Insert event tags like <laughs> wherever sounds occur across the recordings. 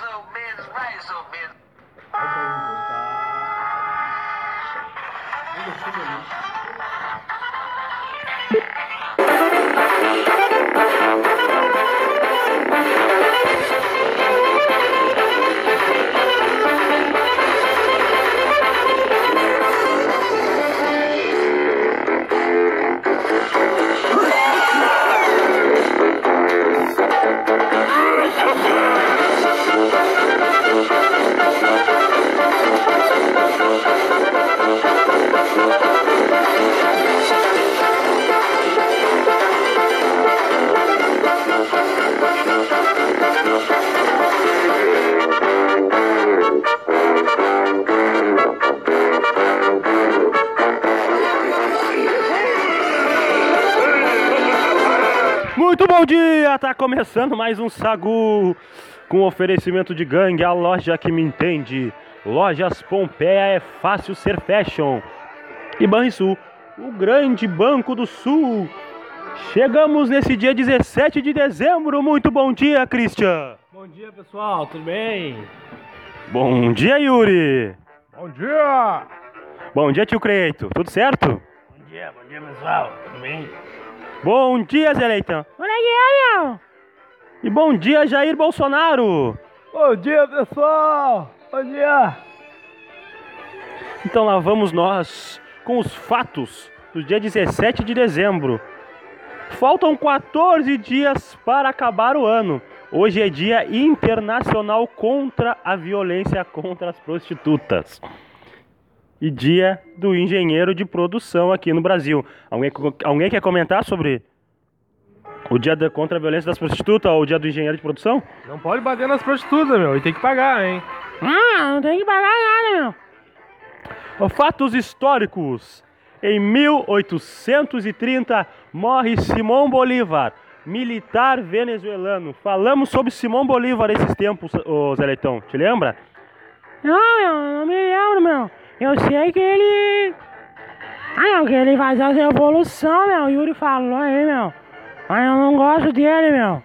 Mais ou menos, mais bom dia! Tá começando mais um Sagu com oferecimento de gangue, a loja que me entende. Lojas Pompeia é fácil ser fashion. E Banrisul, o grande banco do sul. Chegamos nesse dia 17 de dezembro. Muito bom dia, Christian. Bom dia, pessoal, tudo bem? Bom dia, Yuri. Bom dia! Bom dia, tio Creito. Tudo certo? Bom dia, bom dia, pessoal, tudo bem? Bom dia, Zé Leitão. E bom dia, Jair Bolsonaro. Bom dia, pessoal! Bom dia! Então lá vamos nós com os fatos do dia 17 de dezembro. Faltam 14 dias para acabar o ano. Hoje é Dia Internacional contra a Violência contra as Prostitutas. E dia do engenheiro de produção aqui no Brasil. Alguém, alguém quer comentar sobre o dia da, contra a violência das prostitutas ou o dia do engenheiro de produção? Não pode bater nas prostitutas, meu, e tem que pagar, hein? Ah, não tem que pagar nada, meu. Fatos históricos. Em 1830 morre Simão Bolívar, militar venezuelano. Falamos sobre Simão Bolívar esses tempos, ô Zé Leitão. Te lembra? Não, meu, não me lembro, meu. Eu sei que ele. Ah, não, que ele faz as revolução, meu. O Yuri falou aí, meu. Mas eu não gosto dele, meu.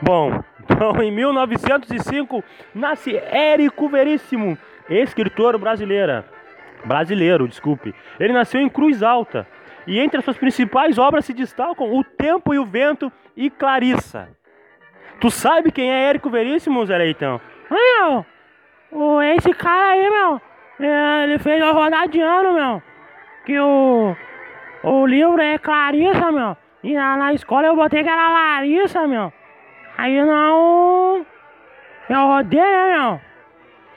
Bom, então em 1905 nasce Érico Veríssimo, escritor brasileira. Brasileiro, desculpe. Ele nasceu em Cruz Alta. E entre as suas principais obras se destacam O Tempo e o Vento e Clarissa. Tu sabe quem é Érico Veríssimo, Zé Leitão? Ah, meu. Esse cara aí, meu. Ele fez a rodada de ano, meu. Que o. O livro é Clarissa, meu. E na, na escola eu botei que era Larissa, meu. Aí não. Eu rodei, né, meu?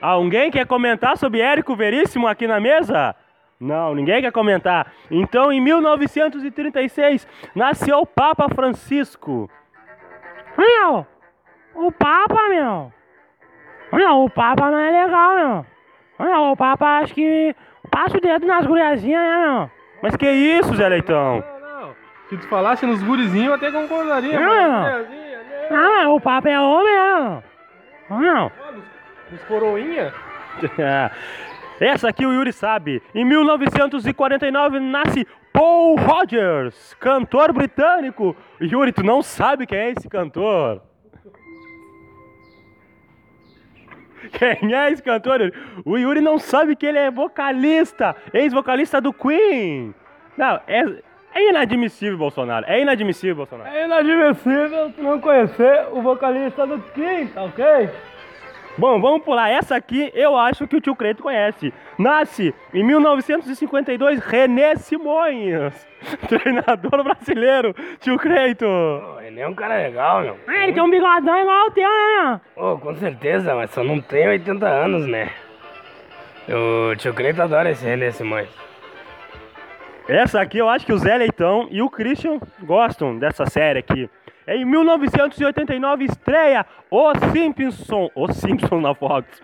Alguém quer comentar sobre Érico Veríssimo aqui na mesa? Não, ninguém quer comentar. Então, em 1936, nasceu o Papa Francisco. Meu, o Papa, meu. Meu, o Papa não é legal, meu. Meu, o Papa acho que passa o dedo nas guriazinhas, né? Mas que isso, Zé Leitão? Não, não. Se tu falasse nos gurizinhos, eu até concordaria. Não, não. Ah, o Papa é homem, né? Meu. Ah, nos- Nos coroinha? <laughs> Essa aqui o Yuri sabe. Em 1949 nasce Paul Rogers, cantor britânico. Yuri, tu não sabe quem é esse cantor? <laughs> Quem é esse cantor? O Yuri não sabe que ele é vocalista, ex-vocalista do Queen. Não, é, é inadmissível, Bolsonaro. É inadmissível, Bolsonaro. É inadmissível tu não conhecer o vocalista do Kim, tá ok? Bom, vamos pular. Essa aqui eu acho que o tio Creito conhece. Nasce em 1952 René Simões, <laughs> treinador brasileiro. Tio Creito. Ele é um cara legal, meu. Ah, ele tem um bigodão igual ao teu, né, meu? Ô, com certeza, mas só não tem 80 anos, né? O tio Creito adora esse René Simões. Essa aqui eu acho que o Zé Leitão e o Christian gostam dessa série aqui. Em 1989 estreia Os Simpsons. Os Simpsons na Fox.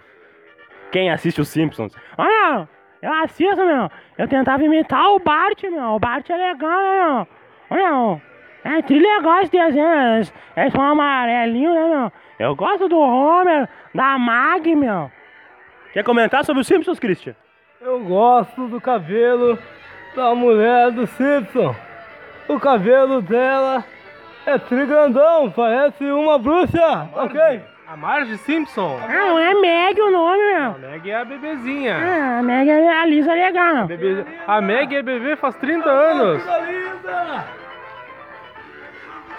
Quem assiste os Simpsons? Olha, eu assisto, meu. Eu tentava imitar o Bart, meu. O Bart é legal, né, meu? Olha, é tri legal esse desenho. Eles, eles são né, meu? Eu gosto do Homer, da Mag, meu. Quer comentar sobre os Simpsons, Christian? Eu gosto do cabelo da mulher do Simpson. O cabelo dela é trigrandão, parece uma bruxa, ok? A Marge Simpson. Ah, não é Meg o nome, meu. A Meg é a bebezinha. Ah, a Meg é a Lisa legal. Bebê- A Meg é bebê faz 30 anos.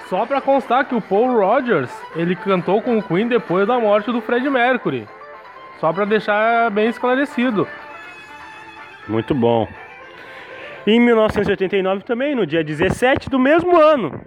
Só pra constar que o Paul Rogers, ele cantou com o Queen depois da morte do Fred Mercury. Só pra deixar bem esclarecido. Muito bom. Em 1989 também, no dia 17 do mesmo ano,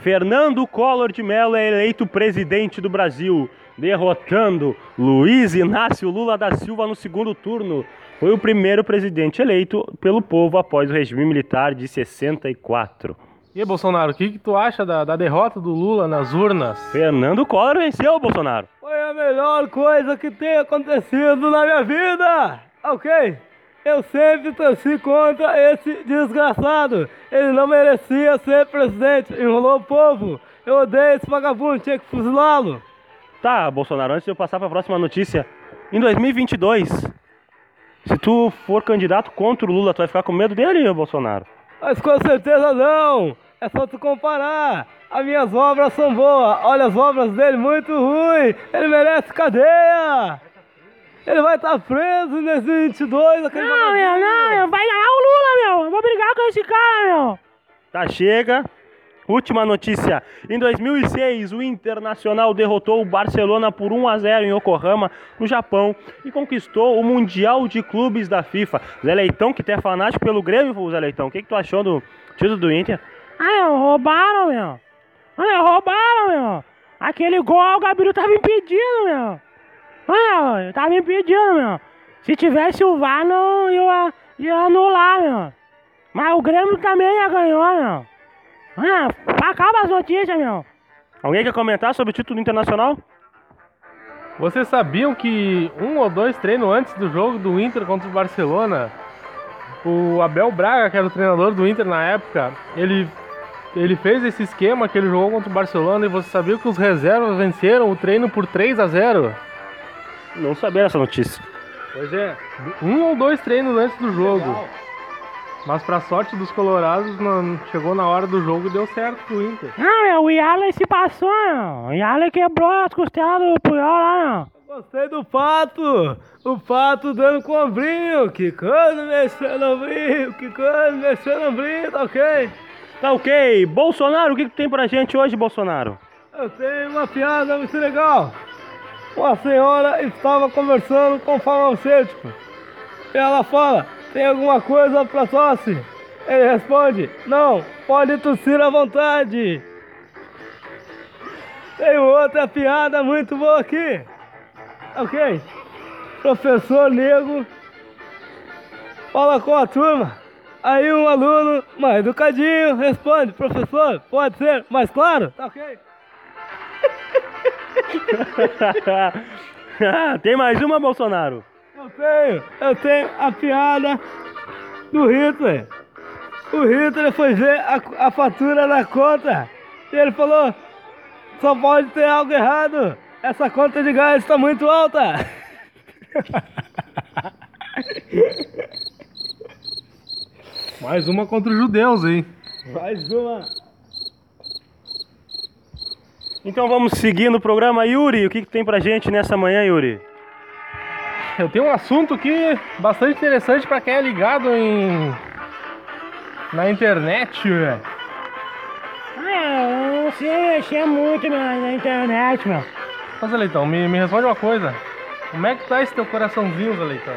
Fernando Collor de Mello é eleito presidente do Brasil, derrotando Luiz Inácio Lula da Silva no segundo turno. Foi o primeiro presidente eleito pelo povo após o regime militar de 64. E aí, Bolsonaro, o que, que tu acha da, da derrota do Lula nas urnas? Fernando Collor venceu o Bolsonaro. Foi a melhor coisa que tem acontecido na minha vida, ok? Eu sempre torci contra esse desgraçado. Ele não merecia ser presidente, enrolou o povo. Eu odeio esse vagabundo, tinha que fuzilá-lo. Tá, Bolsonaro, antes de eu passar para a próxima notícia, em 2022, se tu for candidato contra o Lula, tu vai ficar com medo dele, Bolsonaro? Mas com certeza não. É só tu comparar. As minhas obras são boas. Olha as obras dele, muito ruim. Ele merece cadeia. Ele vai estar preso em 2022. Aquele Não, meu, não, meu. Vai ganhar o Lula, meu. Eu vou brigar com esse cara, meu. Tá, chega. Última notícia. Em 2006, o Internacional derrotou o Barcelona por 1 a 0 em Yokohama, no Japão, e conquistou o Mundial de Clubes da FIFA. Zé Leitão, que tu é fanático pelo Grêmio, Zé Leitão, o que, que tu achou do título do Inter? Ah, meu, roubaram, meu. Ah, meu, roubaram, meu. Aquele gol, o Gabriel tava impedindo, meu. Ah, meu, tava impedindo, meu. Se tivesse o VAR, não ia, ia anular, meu. Mas o Grêmio também ia ganhar, meu. Ah, acaba as notícias, meu. Alguém quer comentar sobre o título internacional? Vocês sabiam que um ou dois treinos antes do jogo do Inter contra o Barcelona, o Abel Braga, que era o treinador do Inter na época, ele, ele fez esse esquema que ele jogou contra o Barcelona e você sabia que os reservas venceram o treino por 3 a 0 Não sabia essa notícia. Pois é, um ou dois treinos antes do jogo. Mas pra sorte dos colorados, não, chegou na hora do jogo e deu certo pro Inter. Ah, meu, o Yala se passou, meu. O Yala quebrou as costelas do Puyol lá, meu. Gostei do pato! O pato dando com o ombrinho, quicando, mexendo no ombrinho, quicando, mexendo no ombrinho, tá ok? Tá ok. Bolsonaro, o que, que tu tem pra gente hoje, Bolsonaro? Eu tenho uma piada muito legal. Uma senhora estava conversando com o farmacêutico. E ela fala, tem alguma coisa pra tosse? Ele responde, não, pode tossir à vontade. Tem outra piada muito boa aqui. Ok? Professor Nego fala com a turma. Aí um aluno, mais educadinho, responde, professor, pode ser mais claro? Tá ok? <laughs> tem mais uma, Bolsonaro? Eu tenho, eu tenho a piada do Hitler. O Hitler foi ver a, a fatura da conta e ele falou: só pode ter algo errado. Essa conta de gás está muito alta. <laughs> Mais uma contra os judeus, hein? Mais uma. Então vamos seguir no programa. Yuri, o que, que tem pra gente nessa manhã, Yuri? Eu tenho um assunto aqui bastante interessante para quem é ligado em na internet, velho. Ah, eu não sei mexer muito, meu, na internet, meu. Mas, Leitão, me, me responde uma coisa. Como é que tá esse teu coraçãozinho, Leitão?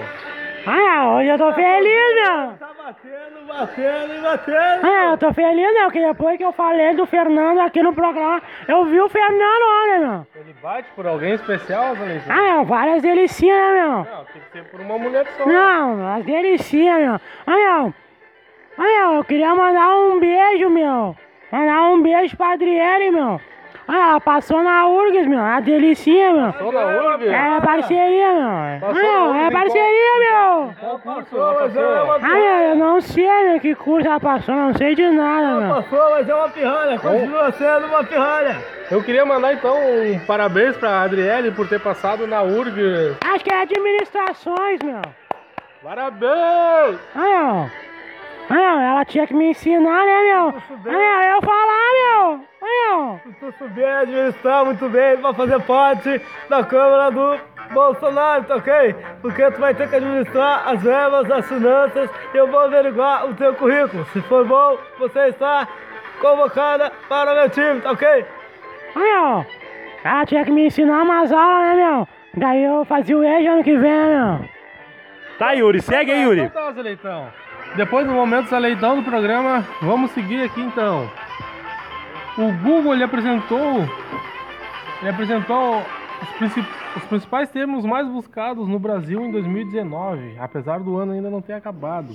Ah, hoje eu tô feliz, meu. Tá batendo, batendo e batendo. Ah, eu tô feliz, meu, que depois que eu falei do Fernando aqui no programa, eu vi o Fernando ontem, meu. Ele bate por alguém especial, Leitão? Ah, meu, várias delicinhas, né, meu? Não, tem que ser por uma mulher só. Não, as delicinhas, meu. Ah, meu. Ah, meu, eu queria mandar um beijo, meu. Mandar um beijo pra Adriele, meu. Ah, ela passou na URGS, meu. A delicinha, meu. Só na URG? É parceria, meu. Ah, Passou na meu, URGS é em parceria, Qual curso ela passou? Ah, meu, eu não sei, meu, que curso ela passou, não sei de nada, meu. Passou, mas é uma pirralha. Continua sendo uma pirralha. Eu queria mandar, então, um parabéns pra Adriele por ter passado na URG. Acho que é administrações, meu. Parabéns! Ah, meu. Meu, ela tinha que me ensinar, né, meu? Meu, eu falar, meu. Meu. Se tu souber administrar muito bem, vai fazer parte da Câmara do Bolsonaro, tá ok? Porque tu vai ter que administrar as verbas, as finanças e eu vou averiguar o teu currículo. Se for bom, você está convocada para o meu time, tá ok? Meu, ela tinha que me ensinar umas aulas, né, meu? Daí eu fazia o EJA ano que vem, né, meu? Tá, Yuri, segue aí, Yuri. Então tá, Leitão. Depois do momento Zé Leitão do programa, vamos seguir aqui então. O Google ele apresentou, ele apresentou os, princip- os principais termos mais buscados no Brasil em 2019, apesar do ano ainda não ter acabado.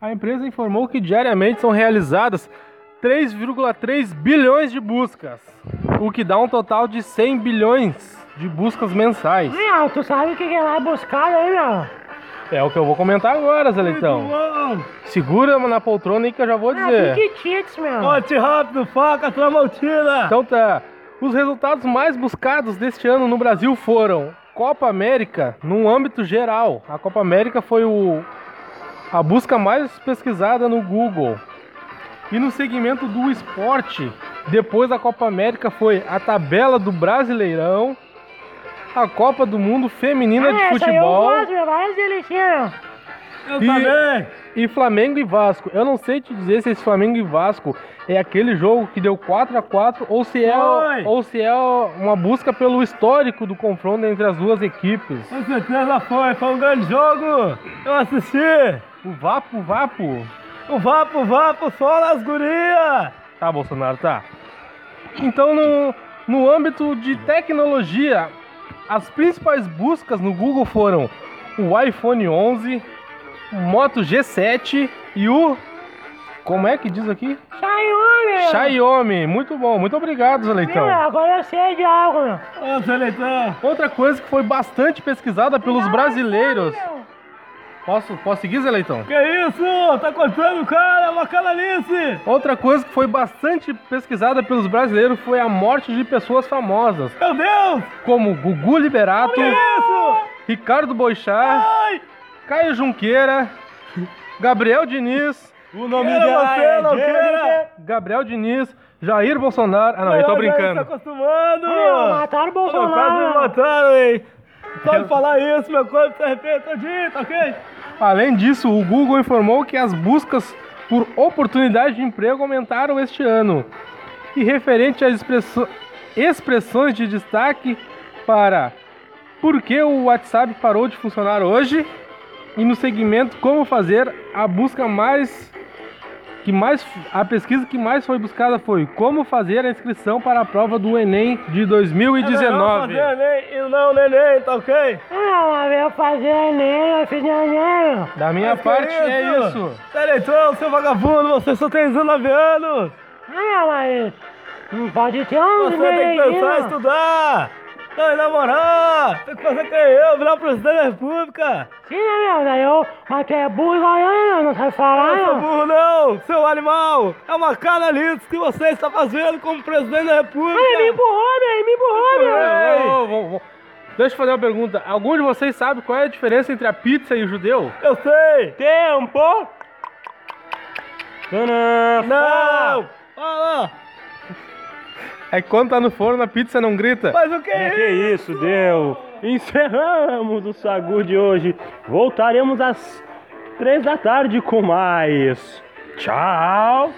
A empresa informou que diariamente são realizadas 3,3 bilhões de buscas, o que dá um total de 100 bilhões de buscas mensais. Meu, tu sabe o que que é buscado aí, meu? É o que eu vou comentar agora, Zé Leitão. Bom, Segura na poltrona aí que eu já vou Ah, dizer. Piquitites, meu. Bote rápido, faca, Tramontina! Então tá. Os resultados mais buscados deste ano no Brasil foram Copa América, num âmbito geral. A Copa América foi o, a busca mais pesquisada no Google. E no segmento do esporte, depois da Copa América foi a tabela do Brasileirão, a Copa do Mundo Feminina de Ah, essa aí eu Futebol. gosto. Eu E- também! E Flamengo e Vasco. Eu não sei te dizer se esse Flamengo e Vasco é aquele jogo que deu 4 a 4 ou se é ou se é uma busca pelo histórico do confronto entre as duas equipes. Com certeza foi, foi um grande jogo! Eu assisti! O Vapo, Vapo. O vapo, vapo, só nas gurias! Tá, Bolsonaro, tá. Então, no, no âmbito de tecnologia, as principais buscas no Google foram o iPhone 11, o Moto G7 e o como é que diz aqui? Xiaomi. Xiaomi. Muito bom, muito obrigado, Zé Leitão. Meu, agora eu sei de algo, meu. Ô, Seleitão! Outra coisa que foi bastante pesquisada pelos brasileiros. Meu. Posso, posso seguir, Zé Leitão? Que isso? Tá cortando o cara, é uma canalice! Outra coisa que foi bastante pesquisada pelos brasileiros foi a morte de pessoas famosas, Meu Deus! como Gugu Liberato, Que isso? Ricardo Boixá, Ai! Caio Junqueira, Gabriel Diniz, O nome Queira você, não queira! Gabriel Diniz, Jair Bolsonaro. Ah, não, eu tô Já Tá brincando. acostumando! Meu, mataram o Pô, quase me Bolsonaro. mataram, hein? Só de falar isso, meu corpo se arrepende todinho, tá ok? Além disso, o Google informou que as buscas por oportunidade de emprego aumentaram este ano. E referente às expresso- expressões de destaque para por que o WhatsApp parou de funcionar hoje e no segmento como fazer a busca mais que mais a pesquisa que mais foi buscada foi como fazer a inscrição para a prova do ENEM de É 2019. melhor fazer neném e não neném, tá ok? Não, mas veio fazer Enem, eu fiz Enem. Da minha Mas parte é isso. Seleitão, seu vagabundo, você só tem 19 anos! Não, mas não pode ter um Você tem que pensar em estudar! Não, e namorar! Tem que fazer que eu, virar presidente da república! Sim, né, meu? Daí eu, mas tu é burro igual eu, meu. Não sabe falar, Não sou meu. burro não, seu animal! É uma canalice que você está fazendo como presidente da república! Ele me empurrou, meu. Ele me empurrou, meu. Ei. Deixa eu fazer uma pergunta. Algum de vocês sabe qual é a diferença entre a pizza e o judeu? Eu sei! Tempo! Não! Fala! É que quando tá no forno a pizza não grita. Mas o que É é que isso? isso, deu. Encerramos o Sagu de hoje. Voltaremos às três da tarde com mais. Tchau.